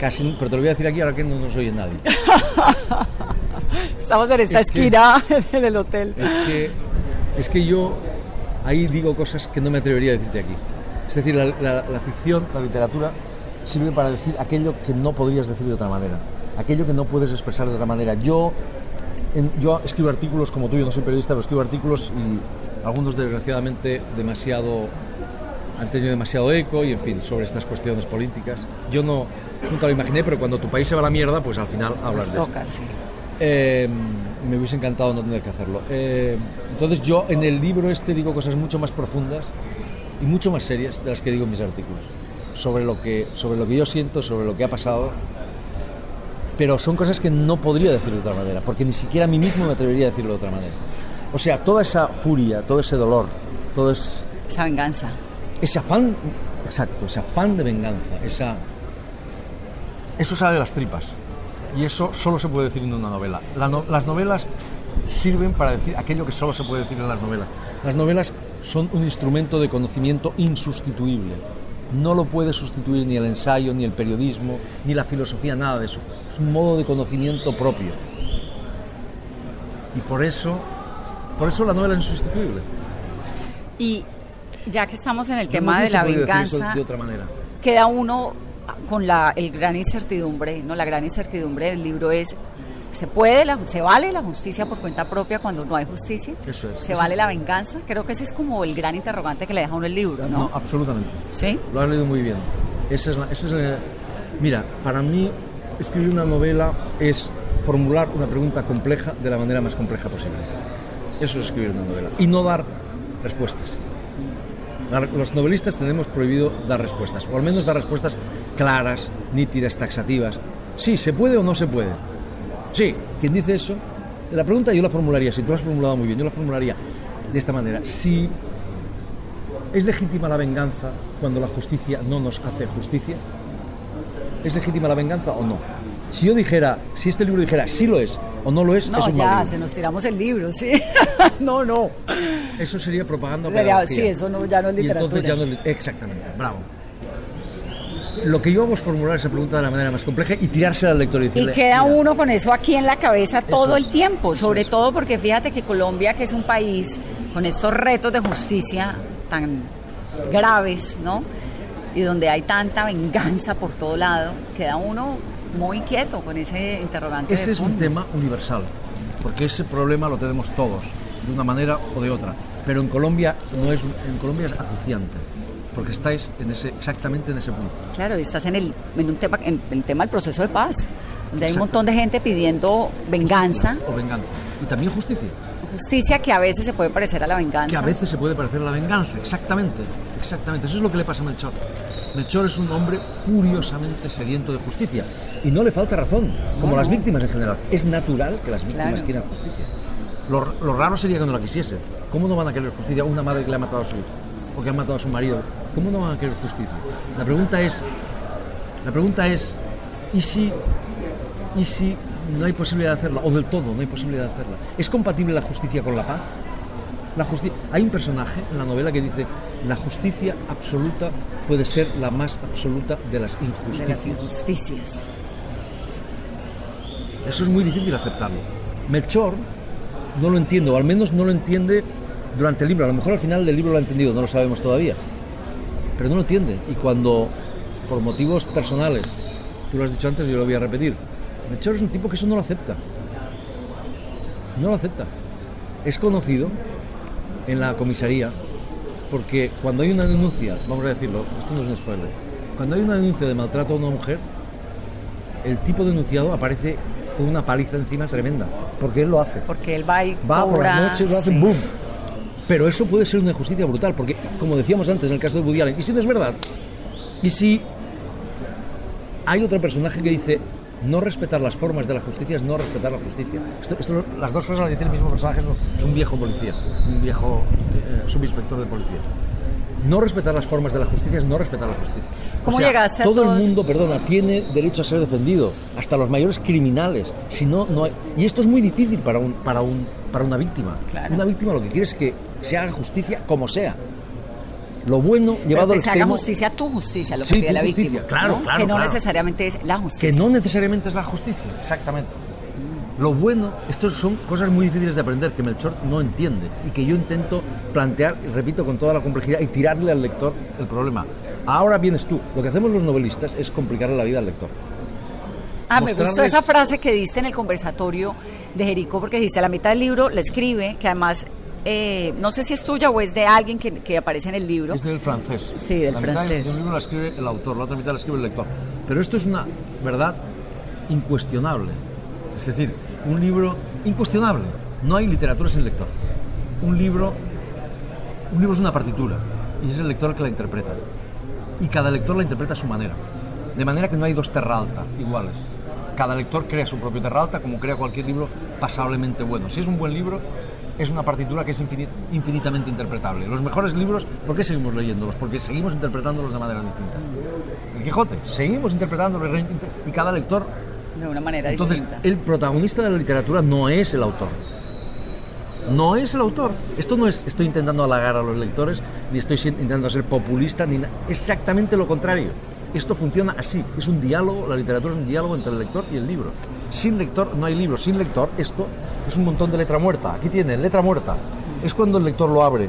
Casi, pero te lo voy a decir aquí ahora que no nos oye nadie. Estamos en esta Es que- esquina en el hotel. Es que, es que yo ahí digo cosas que no me atrevería a decirte aquí. Es decir, la, la- la ficción, la literatura, sirve para decir aquello que no podrías decir de otra manera, aquello que no puedes expresar de otra manera. Yo, en- yo escribo artículos como tú, yo no soy periodista, pero escribo artículos y algunos desgraciadamente demasiado han tenido demasiado eco y en fin, sobre estas cuestiones políticas. Yo no, nunca lo imaginé, pero cuando tu país se va a la mierda, pues al final hablas Nos de esto. toca, sí. Eh, me hubiese encantado no tener que hacerlo. Eh, entonces yo en el libro este digo cosas mucho más profundas y mucho más serias de las que digo en mis artículos. Sobre lo que, sobre lo que yo siento, sobre lo que ha pasado. Pero son cosas que no podría decir de otra manera, porque ni siquiera a mí mismo me atrevería a decirlo de otra manera. O sea, toda esa furia, todo ese dolor, todo es, Esa venganza. ese afán, exacto, ese afán de venganza, esa, eso sale de las tripas. Y eso solo se puede decir en una novela. La no- las novelas sirven para decir aquello que solo se puede decir en las novelas. Las novelas son un instrumento de conocimiento insustituible. No lo puede sustituir ni el ensayo, ni el periodismo, ni la filosofía, nada de eso. Es un modo de conocimiento propio. Y por eso, por eso la novela es insustituible. Y ya que estamos en el tema de la venganza, de otra manera. queda uno con la el gran incertidumbre, ¿no? La gran incertidumbre del libro es ¿se puede la- se vale la justicia por cuenta propia cuando no hay justicia? Eso es. ¿Se Eso vale es. la venganza? Creo que ese es como el gran interrogante que le deja a uno el libro, ¿no? No, absolutamente. ¿Sí? Lo has leído muy bien. Esa es esa es mira, para mí escribir una novela es formular una pregunta compleja de la manera más compleja posible. Eso es escribir una novela. Y no dar respuestas. Los novelistas tenemos prohibido dar respuestas, o al menos dar respuestas claras, nítidas, taxativas. Sí, ¿se puede o no se puede? Sí, quien dice eso, la pregunta yo la formularía, si tú la has formulado muy bien, yo la formularía de esta manera. Si ¿Es legítima la venganza cuando la justicia no nos hace justicia? ¿Es legítima la venganza o no? Si yo dijera, si este libro dijera sí lo es o no lo es, No, es un mal ya, libro. se nos tiramos el libro, sí. no, no. Eso sería propaganda pedagogía. sí, eso no- ya no es Y entonces literatura. ya no es Exactamente, bravo. Lo que yo hago es formular esa pregunta de la manera más compleja y tirársela al lector y Y decirle... queda "Mira, uno con eso aquí en la cabeza todo es, el tiempo, sobre es. todo porque fíjate que Colombia, que es un país con estos retos de justicia tan graves, ¿no? Y donde hay tanta venganza por todo lado, queda uno muy quieto con ese interrogante. Ese es un tema universal, porque ese problema lo tenemos todos, de una manera o de otra. Pero en Colombia no es, en Colombia es acuciante, porque estáis en ese, exactamente en ese punto. Claro, estás en el, en un tema, en el tema del proceso de paz, donde hay un Exacto. montón de gente pidiendo venganza, O venganza. Y también justicia, justicia que a veces se puede parecer a la venganza. que a veces se puede parecer a la venganza. Exactamente, exactamente. Eso es lo que le pasa a Melchor. Melchor es un hombre furiosamente sediento de justicia. Y no le falta razón, como No, las víctimas en general. Es natural que las víctimas Claro. quieran justicia. Lo, lo raro sería que no la quisiese. ¿Cómo no van a querer justicia una madre que le ha matado a su hijo? O que ha matado a su marido. ¿Cómo no van a querer justicia? La pregunta es, la pregunta es, ¿y si, ¿y si no hay posibilidad de hacerla? O del todo no hay posibilidad de hacerla. ¿Es compatible la justicia con la paz? La justi- Hay un personaje en la novela que dice, la justicia absoluta puede ser la más absoluta de las de injusticias. las injusticias. Eso es muy difícil aceptarlo. Melchor no lo entiende, o al menos no lo entiende durante el libro. A lo mejor al final del libro lo ha entendido, no lo sabemos todavía. Pero no lo entiende. Y cuando, por motivos personales, tú lo has dicho antes yo lo voy a repetir, Melchor es un tipo que eso no lo acepta. No lo acepta. Es conocido en la comisaría porque cuando hay una denuncia, vamos a decirlo, esto no es un spoiler, cuando hay una denuncia de maltrato a una mujer, el tipo denunciado aparece con una paliza encima tremenda, porque él lo hace. Porque él va y Va por las noches, lo hacen sí. boom. Pero eso puede ser una injusticia brutal, porque como decíamos antes en el caso de Woody Allen, ¿y si no es verdad? ¿Y si hay otro personaje que dice no respetar las formas de la justicia es no respetar la justicia? Esto- esto- las dos cosas las dice el mismo personaje, es un- viejo policía, un viejo eh, subinspector de policía. No respetar las formas de la justicia es no respetar la justicia. O ¿Cómo sea, llegaste a todo todos- el mundo, perdona, tiene derecho a ser defendido, hasta los mayores criminales. Si no, no hay- Y esto es muy difícil para, un, para, un, para una víctima. Claro. Una víctima lo que quiere es que se haga justicia como sea. Lo bueno Pero llevado que al se haga justicia tu justicia, lo que Sí, pide la justicia, víctima. claro, ¿no? claro, Que no claro. necesariamente es la justicia. Que no necesariamente es la justicia, exactamente. Lo bueno, estos son cosas muy difíciles de aprender que Melchor no entiende y que yo intento plantear, repito, con toda la complejidad y tirarle al lector el problema. Ahora vienes tú. Lo que hacemos los novelistas es complicarle la vida al lector. Ah, me gustó esa frase que diste en el conversatorio de Jericó, porque dijiste a la mitad del libro, le escribe, que además, eh, no sé si es tuya o es de alguien que, que aparece en el libro. Es del francés. Sí, del la francés. un libro la escribe el autor, la otra mitad la escribe el lector. Pero esto es una verdad incuestionable. Es decir, un libro incuestionable. No hay literatura sin lector. Un libro, un libro es una partitura y es el lector el que la interpreta. Y cada lector la interpreta a su manera. De manera que no hay dos terra alta iguales. Cada lector crea su propio terra alta como crea cualquier libro pasablemente bueno. Si es un buen libro, es una partitura que es infini- infinitamente interpretable. Los mejores libros, ¿por qué seguimos leyéndolos? Porque seguimos interpretándolos de maneras distintas. El Quijote, seguimos interpretándolos re- inter- y cada lector De una manera entonces, distinta. el protagonista de la literatura no es el autor. No es el autor. Esto no es estoy intentando halagar a los lectores, ni estoy intentando ser populista, ni exactamente lo contrario. Esto funciona así. Es un diálogo, la literatura es un diálogo entre el lector y el libro. Sin lector no hay libro. Sin lector esto es un montón de letra muerta. Aquí tiene, letra muerta. Es cuando el lector lo abre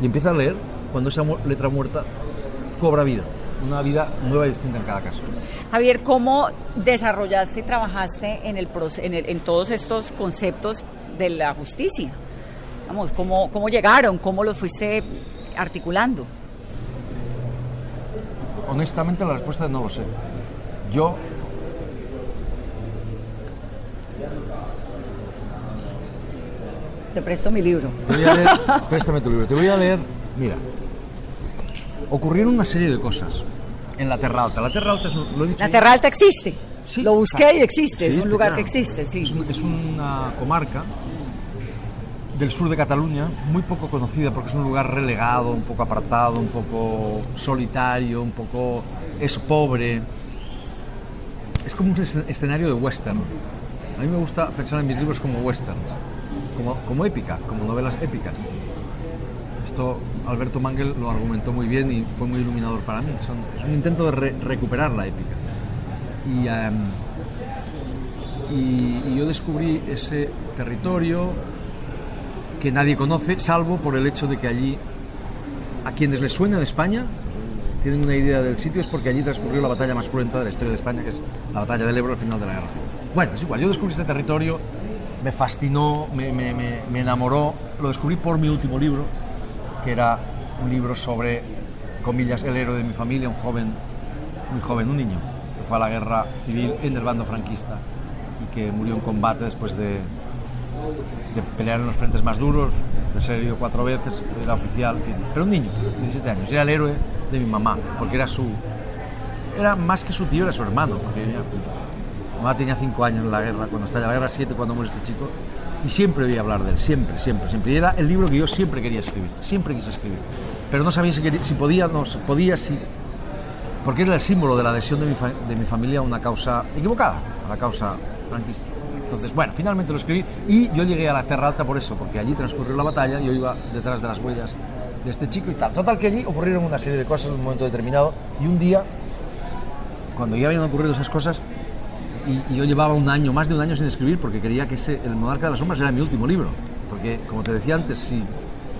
y empieza a leer, cuando esa mu- letra muerta cobra vida. Una vida nueva y distinta en cada caso. Javier, ¿cómo desarrollaste y trabajaste en, el, en, el- en todos estos conceptos de la justicia? Vamos, ¿cómo, ¿cómo llegaron? ¿Cómo los fuiste articulando? Honestamente la respuesta es no lo sé. Yo Te presto mi libro. te voy a leer, préstame tu libro, te voy a leer, mira, ocurrieron una serie de cosas en la Terra Alta. La Terra Alta es, lo he dicho La. Terra Alta existe. Sí, Lo busqué y existe. es un Existe, lugar claro. que existe, sí. Es, un- es una comarca del sur de Cataluña, muy poco conocida porque es un lugar relegado, un poco apartado, un poco solitario, un poco... es pobre. es como un escen- escenario de western. A mí me gusta pensar en mis libros como westerns, como, como épica, como novelas épicas. Esto Alberto Mangel lo argumentó muy bien y fue muy iluminador para mí. Son- es un intento de re- recuperar la épica. Y, em, y, y yo descubrí ese territorio que nadie conoce, salvo por el hecho de que allí, a quienes les suena en España, tienen una idea del sitio, es porque allí transcurrió la batalla más cruenta de la historia de España, que es la batalla del Ebro al final de la guerra. Bueno, es igual, yo descubrí este territorio, me fascinó, me, me- me- enamoró, lo descubrí por mi último libro, que era un libro sobre, comillas, el héroe de mi familia, un joven, muy joven, un niño, que fue a la guerra civil en el bando franquista y que murió en combate después de, de pelear en los frentes más duros, de ser herido cuatro veces, era oficial, pero un niño, de 17 años, era el héroe de mi mamá, porque era su... Era más que su tío, era su hermano, mamá tenía 5 años en la guerra, cuando estalla la guerra, 7 cuando muere este chico, y siempre oí hablar de él, siempre, siempre, siempre. Y era el libro que yo siempre quería escribir, siempre quise escribir, pero no sabía si, quería- si podía, no, si podía, si... Porque era el símbolo de la adhesión de mi, fa- de mi familia a una causa equivocada, a la causa franquista. Entonces, bueno, finalmente lo escribí y yo llegué a la Terra Alta por eso, porque allí transcurrió la batalla, yo iba detrás de las huellas de este chico y tal. Total que allí ocurrieron una serie de cosas en un momento determinado y un día, cuando ya habían ocurrido esas cosas, y, y yo llevaba un año, más de un año sin escribir, porque quería que ese, El Monarca de las Sombras era mi último libro. Porque, como te decía antes, si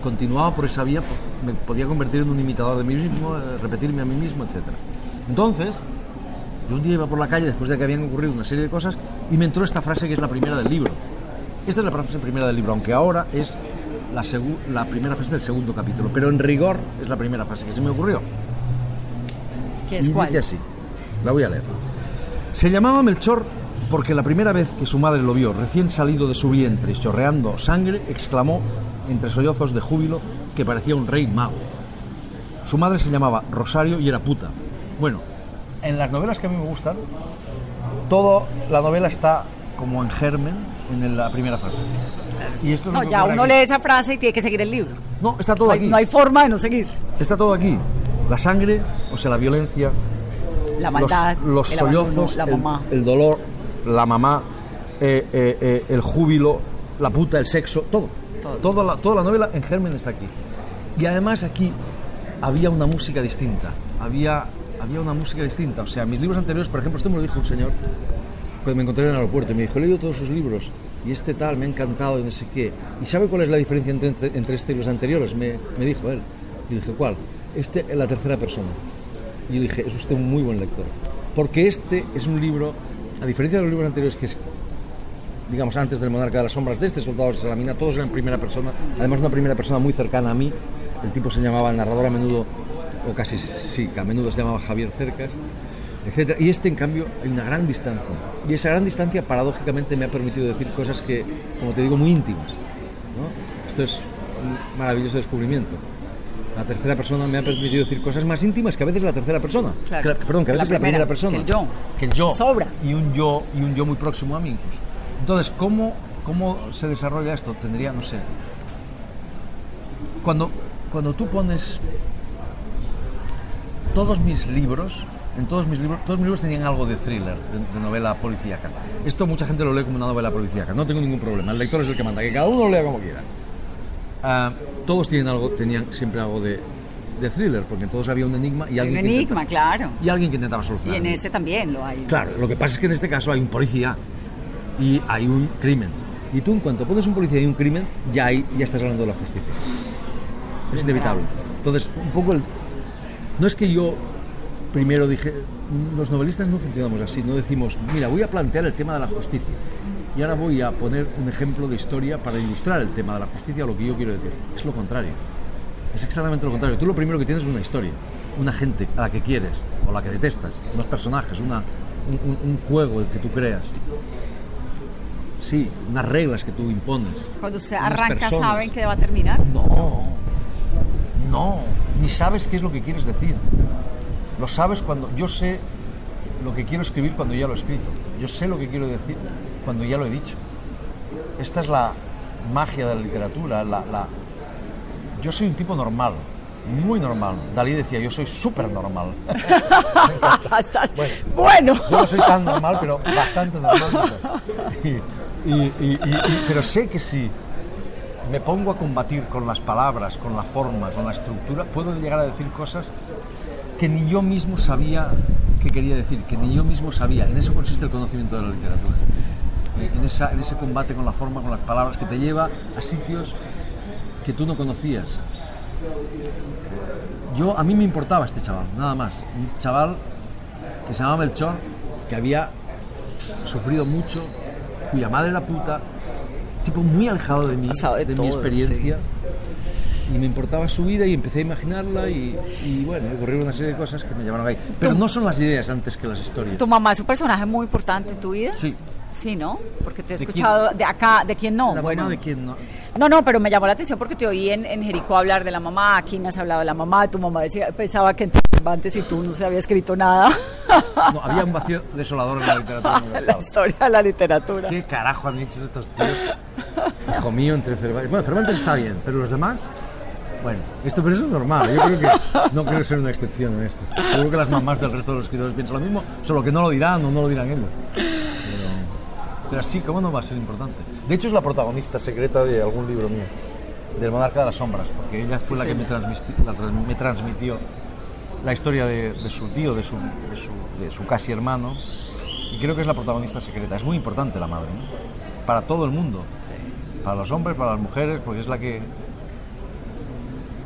continuaba por esa vía, me podía convertir en un imitador de mí mismo, eh, repetirme a mí mismo, etc. Entonces, yo un día iba por la calle después de que habían ocurrido una serie de cosas y me entró esta frase que es la primera del libro. Esta es la frase primera del libro, aunque ahora es la, la primera frase del segundo capítulo, pero en rigor es la primera frase que se me ocurrió. ¿Qué es y cuál? dice así, la voy a leer. Se llamaba Melchor porque la primera vez que su madre lo vio recién salido de su vientre y chorreando sangre, exclamó entre sollozos de júbilo que parecía un rey mago. Su madre se llamaba Rosario y era puta. Bueno, en las novelas que a mí me gustan, toda la novela está como en germen en la primera frase. Y esto es No, ya uno aquí. lee esa frase y tiene que seguir el libro. No, está todo No hay, aquí. no hay forma de no seguir. Está todo aquí. La sangre, o sea, la violencia, La maldad, los, los el abandono, sollozos, la el- mamá. El, dolor, la mamá, eh, eh, eh, el júbilo, la puta, el sexo, todo. Toda, la, toda la novela en germen está aquí. Y además aquí había una música distinta. Había, había una música distinta. O sea, mis libros anteriores, por ejemplo, esto me lo dijo un señor me encontré en el aeropuerto y me dijo, he leído todos sus libros y este tal, me ha encantado y no sé qué. ¿Y sabe cuál es la diferencia entre, entre, entre este y los anteriores? Me, me dijo él. Y dije, ¿cuál? Este en la tercera persona. Y yo dije, es usted un muy buen lector. Porque este es un libro, a diferencia de los libros anteriores, que es, digamos, antes del Monarca de las Sombras, de este Soldado de Salamina, todos eran primera persona. Además, una primera persona muy cercana a mí. El tipo se llamaba, narrador a menudo, o casi sí, a menudo se llamaba Javier Cercas, etc. Y este, en cambio, hay una gran distancia. Y esa gran distancia, paradójicamente, me ha permitido decir cosas que, como te digo, muy íntimas. Esto es un maravilloso descubrimiento. La tercera persona me ha permitido decir cosas más íntimas que a veces la tercera persona. Claro. Que perdón, que a veces la primera, primera persona. que el yo. Que el yo. Sobra. Y un yo, y un yo muy próximo a mí incluso. Entonces, ¿cómo, cómo se desarrolla esto? Tendría, no sé. Cuando, cuando tú pones todos mis libros, en todos mis libros, todos mis libros tenían algo de thriller, de, de novela policíaca. Esto mucha gente lo lee como una novela policíaca, no tengo ningún problema, el lector es el que manda, que cada uno lo lea como quiera. Ah, todos tienen algo, tenían siempre algo de, de thriller, porque en todos había un enigma y Un alguien, que enigma, intentaba, claro. y alguien que intentaba Y solucionar. en este también lo hay. Claro, lo que pasa es que en este caso hay un policía y hay un crimen. Y tú en cuanto pones un policía y un crimen, ya ya estás hablando de la justicia. Es inevitable. Entonces, un poco el... No es que yo primero dije, los novelistas no funcionamos así, no decimos, mira, voy a plantear el tema de la justicia. Y ahora voy a poner un ejemplo de historia para ilustrar el tema de la justicia lo que yo quiero decir. Es lo contrario. Es exactamente lo contrario. Tú lo primero que tienes es una historia, una gente a la que quieres o la que detestas, unos personajes, una, un, un- un juego que tú creas. Sí, unas reglas que tú impones. Cuando unas arranca, personas. ¿saben que va a terminar? No, no, ni sabes qué es lo que quieres decir. Lo sabes cuando yo sé lo que quiero escribir cuando ya lo he escrito. Yo sé lo que quiero decir cuando ya lo he dicho. Esta es la magia de la literatura. La, la- Yo soy un tipo normal. muy normal. Dalí decía, yo soy súper normal. Hasta- bueno. Yo no soy tan normal, pero bastante normal. Y- pero sé que si me pongo a combatir con las palabras, con la forma, con la estructura, puedo llegar a decir cosas que ni yo mismo sabía que quería decir, que ni yo mismo sabía. En eso consiste el conocimiento de la literatura. En, esa- en ese combate con la forma, con las palabras, que te lleva a sitios que tú no conocías. Yo, a mí me importaba este chaval, nada más. Un chaval que se llamaba Melchor, que había sufrido mucho, cuya madre era puta, tipo muy alejado de mí, de de, mi todo, experiencia. Y me importaba su vida y empecé a imaginarla y, y bueno, ocurrieron una serie de cosas que me llevaron ahí. Pero no son las ideas antes que las historias. ¿Tu mamá es un personaje muy importante en tu vida? Sí. Sí, ¿no? Porque te he ¿De escuchado de acá, ¿de quién no? La bueno, mamá de quién no. No, no, pero me llamó la atención porque te oí en, en Jericó hablar de la mamá, aquí me has hablado de la mamá, tu mamá decía, pensaba que Cervantes y tú no se había escrito nada. No, había un vacío desolador en la literatura la historia de la literatura. ¿Qué carajo han hecho estos tíos? Hijo mío, entre Cervantes. Bueno, Cervantes está bien, pero los demás. Bueno, esto pero eso es normal. Yo creo que no quiero ser una excepción en esto. Seguro que las mamás del resto de los escritores piensan lo mismo, solo que no lo dirán o no lo dirán ellos. Pero, pero así, ¿cómo no va a ser importante? De hecho, es la protagonista secreta de algún libro mío, del Monarca de las Sombras, porque ella fue la que me, transmiti- la trans- me transmitió la historia de, de su tío, de su, de, su, de su casi hermano, y creo que es la protagonista secreta. Es muy importante la madre, ¿no? para todo el mundo, para los hombres, para las mujeres, porque es la que...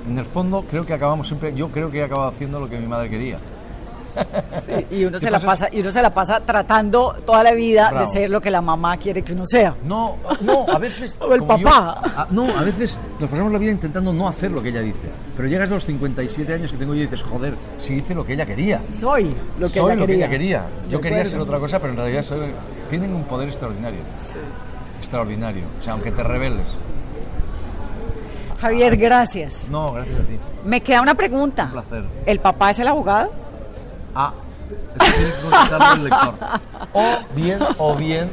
En el fondo creo que acabamos siempre, yo creo que he acabado haciendo lo que mi madre quería. Sí, y uno ¿Qué se la pasa? y uno se la pasa tratando toda la vida Bravo. de ser lo que la mamá quiere que uno sea. No, no, a veces... O el yo- papá. a- no, a veces nos pasamos la vida intentando no hacer lo que ella dice. Pero llegas a los 57 años que tengo yo y dices, joder, si hice lo que ella quería. Soy lo que Soy ella lo que quería. ella quería. Yo quería ser otra cosa, pero en realidad soy- tienen un poder extraordinario. Extraordinario. O sea, aunque te rebeles. Javier, gracias. No, gracias a ti. Me queda una pregunta. Un placer. ¿El papá es el abogado? Contestarlo el lector. O bien, o bien,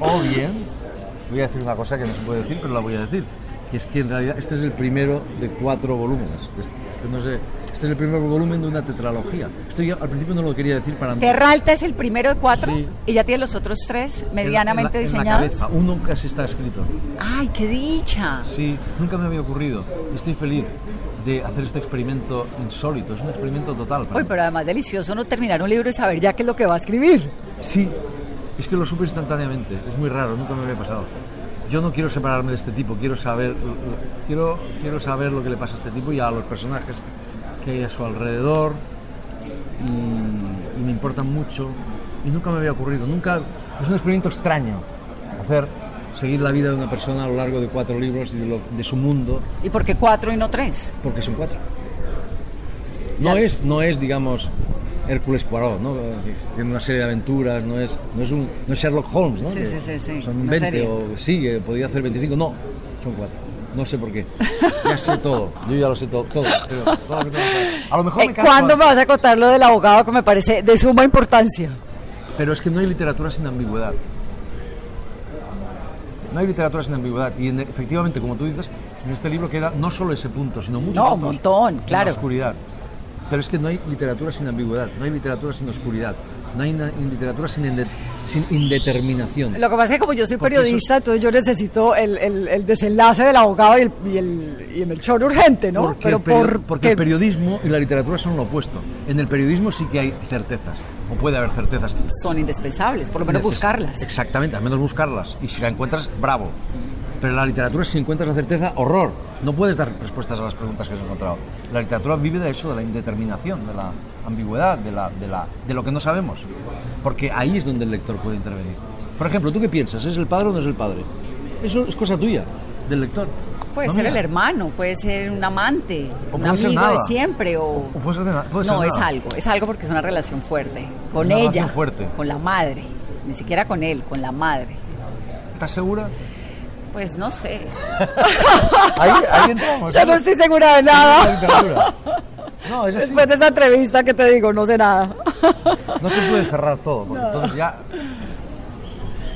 o bien, voy a decir una cosa que no se puede decir, pero la voy a decir. Que es que en realidad este es el primero de cuatro volúmenes. Este, este no sé, este es el primer volumen de una tetralogía. Esto yo al principio no lo quería decir para Terra Alta es el primero de cuatro Sí. y ya tiene los otros tres en- medianamente en la- en la diseñados. cabeza. Uno casi está escrito. ¡Ay, qué dicha! Sí, nunca me había ocurrido. Estoy feliz de hacer este experimento insólito. Es un experimento total. Uy, pero además delicioso no terminar un libro y saber ya qué es lo que va a escribir. Sí, es que lo supe instantáneamente. Es muy raro, nunca me había pasado. Yo no quiero separarme de este tipo, quiero saber, quiero, quiero saber lo que le pasa a este tipo y a los personajes que hay a su alrededor y, y me importan mucho y nunca me había ocurrido, nunca, es un experimento extraño hacer, seguir la vida de una persona a lo largo de cuatro libros y de, lo- de su mundo, ¿Y por qué cuatro y no tres? porque son cuatro. No es, no es, digamos, Hércules Poirot, ¿no? Tiene una serie de aventuras, no es, no es, un, no es Sherlock Holmes, ¿no? Sí, Que sí, sí, sí, Son una 20 serie. o sí, que podía hacer 25, no, son cuatro. No sé por qué. Ya sé todo, yo ya lo sé todo, todo. pero todo lo que saber. A lo mejor Eh, me canso ¿Cuándo me vas a contar lo del abogado que me parece de suma importancia? Pero es que no hay literatura sin ambigüedad. No hay literatura sin ambigüedad. Y en- efectivamente, como tú dices, en este libro queda no solo ese punto, sino muchos No, un montón, en claro. La oscuridad. Pero es que no hay literatura sin ambigüedad, no hay literatura sin oscuridad, no hay na- literatura sin, inde- sin indeterminación. Lo que pasa es que como yo soy Porque periodista, entonces yo necesito el, el- el desenlace del abogado y el, y el, y el Melchor urgente, ¿no? Porque, Pero por porque el periodismo y la literatura son lo opuesto. En el periodismo sí que hay certezas, o puede haber certezas. son indispensables, por lo menos Neces- buscarlas. Exactamente, al menos buscarlas. Y si la encuentras, bravo. Pero en la literatura, si encuentras la certeza, horror. No puedes dar respuestas a las preguntas que has encontrado. La literatura vive de eso, de la indeterminación, de la ambigüedad, de, la, de, la, de lo que no sabemos. Porque ahí es donde el lector puede intervenir. Por ejemplo, ¿tú qué piensas? ¿Es el padre o no es el padre? Eso es cosa tuya, del lector. Puede No ser mía. el hermano, puede ser un amante, O un amigo de siempre o... Puede ser no, es algo, es algo porque es una relación fuerte. Con una ella, fuerte. con la madre, ni siquiera con él, con la madre. ¿Estás segura? Pues no sé. Ahí, ahí entramos. Ya no estoy segura de nada. literatura. No, es así. Después de esa entrevista que te digo, no sé nada. No se puede cerrar todo, porque entonces ya...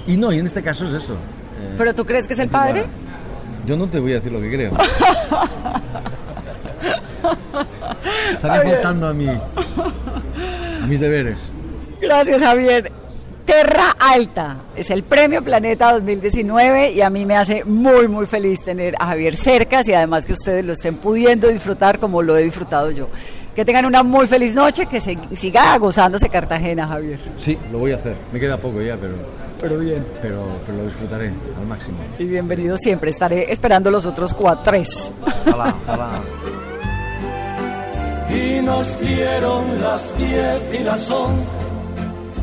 Y no, y en este caso es eso. Eh, ¿Pero tú crees que es el padre? Yo no te voy a decir lo que creo. Javier. faltando a mí, a mis deberes. Gracias, Javier. Terra Alta es el premio Planeta 2019 y a mí me hace muy, muy feliz tener a Javier cerca y además que ustedes lo estén pudiendo disfrutar como lo he disfrutado yo. Que tengan una muy feliz noche, que se, siga gozándose Cartagena, Javier. Sí, lo voy a hacer. Me queda poco ya, pero, Pero bien. pero, pero lo disfrutaré al máximo. Y bienvenido siempre. Estaré esperando los otros cuatro, tres. Ojalá, ojalá. y nos dieron las diez y las once,